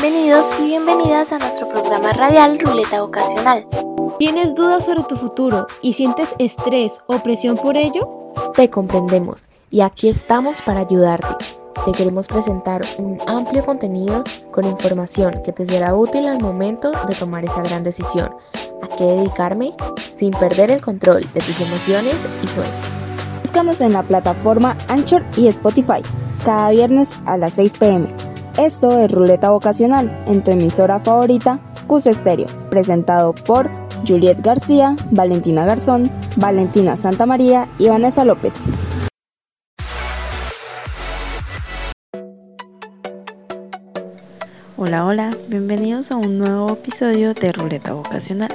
Bienvenidos y bienvenidas a nuestro programa radial Ruleta Vocacional. ¿Tienes dudas sobre tu futuro y sientes estrés o presión por ello? Te comprendemos y aquí estamos para ayudarte. Te queremos presentar un amplio contenido con información que te será útil al momento de tomar esa gran decisión. ¿A qué dedicarme? Sin perder el control de tus emociones y sueños. Búscanos en la plataforma Anchor y Spotify, cada viernes a las 6 pm. Esto es Ruleta Vocacional, en tu emisora favorita, Cus Estéreo, presentado por Juliet García, Valentina Garzón, Valentina Santa María y Vanessa López. Hola, hola, bienvenidos a un nuevo episodio de Ruleta Vocacional.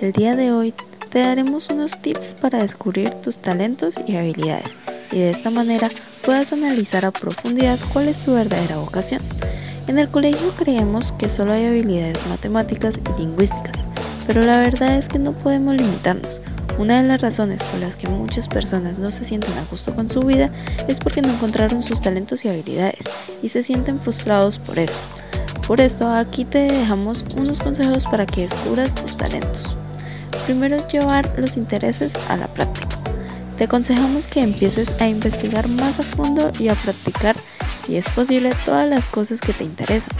El día de hoy te daremos unos tips para descubrir tus talentos y habilidades y de esta manera puedas analizar a profundidad cuál es tu verdadera vocación. En el colegio creemos que solo hay habilidades matemáticas y lingüísticas, pero la verdad es que no podemos limitarnos. Una de las razones por las que muchas personas no se sienten a gusto con su vida es porque no encontraron sus talentos y habilidades y se sienten frustrados por eso. Por esto aquí te dejamos unos consejos para que descubras tus talentos. Primero llevar los intereses a la práctica. Te aconsejamos que empieces a investigar más a fondo y a practicar si es posible todas las cosas que te interesan.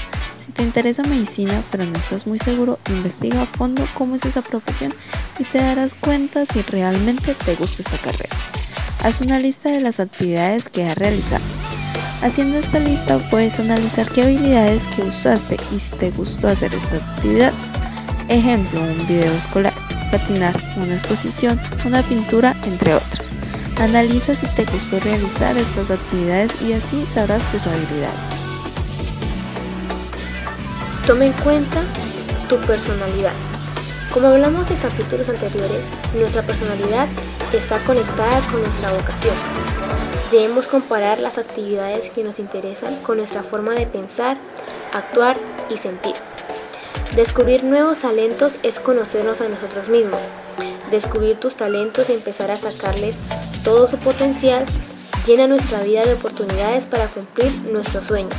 Si te interesa medicina pero no estás muy seguro, investiga a fondo cómo es esa profesión y te darás cuenta si realmente te gusta esa carrera. Haz una lista de las actividades que has realizado. Haciendo esta lista puedes analizar qué habilidades que usaste y si te gustó hacer esta actividad. Ejemplo, un video escolar, patinar, una exposición, una pintura, entre otros. Analiza si te gustó realizar estas actividades y así sabrás tus habilidades. Toma en cuenta tu personalidad. Como hablamos en capítulos anteriores, nuestra personalidad está conectada con nuestra vocación. Debemos comparar las actividades que nos interesan con nuestra forma de pensar, actuar y sentir. Descubrir nuevos talentos es conocernos a nosotros mismos. Descubrir tus talentos y empezar a sacarles todo su potencial llena nuestra vida de oportunidades para cumplir nuestros sueños.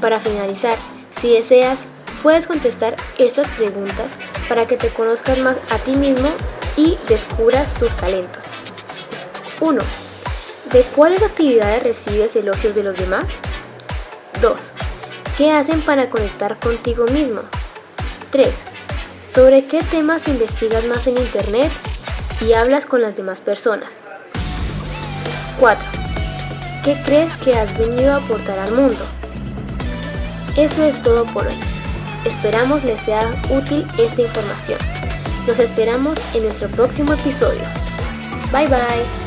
Para finalizar, si deseas, puedes contestar estas preguntas para que te conozcas más a ti mismo y descubras tus talentos. 1. ¿De cuáles actividades recibes elogios de los demás? 2. ¿Qué hacen para conectar contigo mismo? 3. ¿Sobre qué temas investigas más en Internet y hablas con las demás personas? 4. ¿Qué crees que has venido a aportar al mundo? Eso es todo por hoy. Esperamos les sea útil esta información. Nos esperamos en nuestro próximo episodio. Bye bye.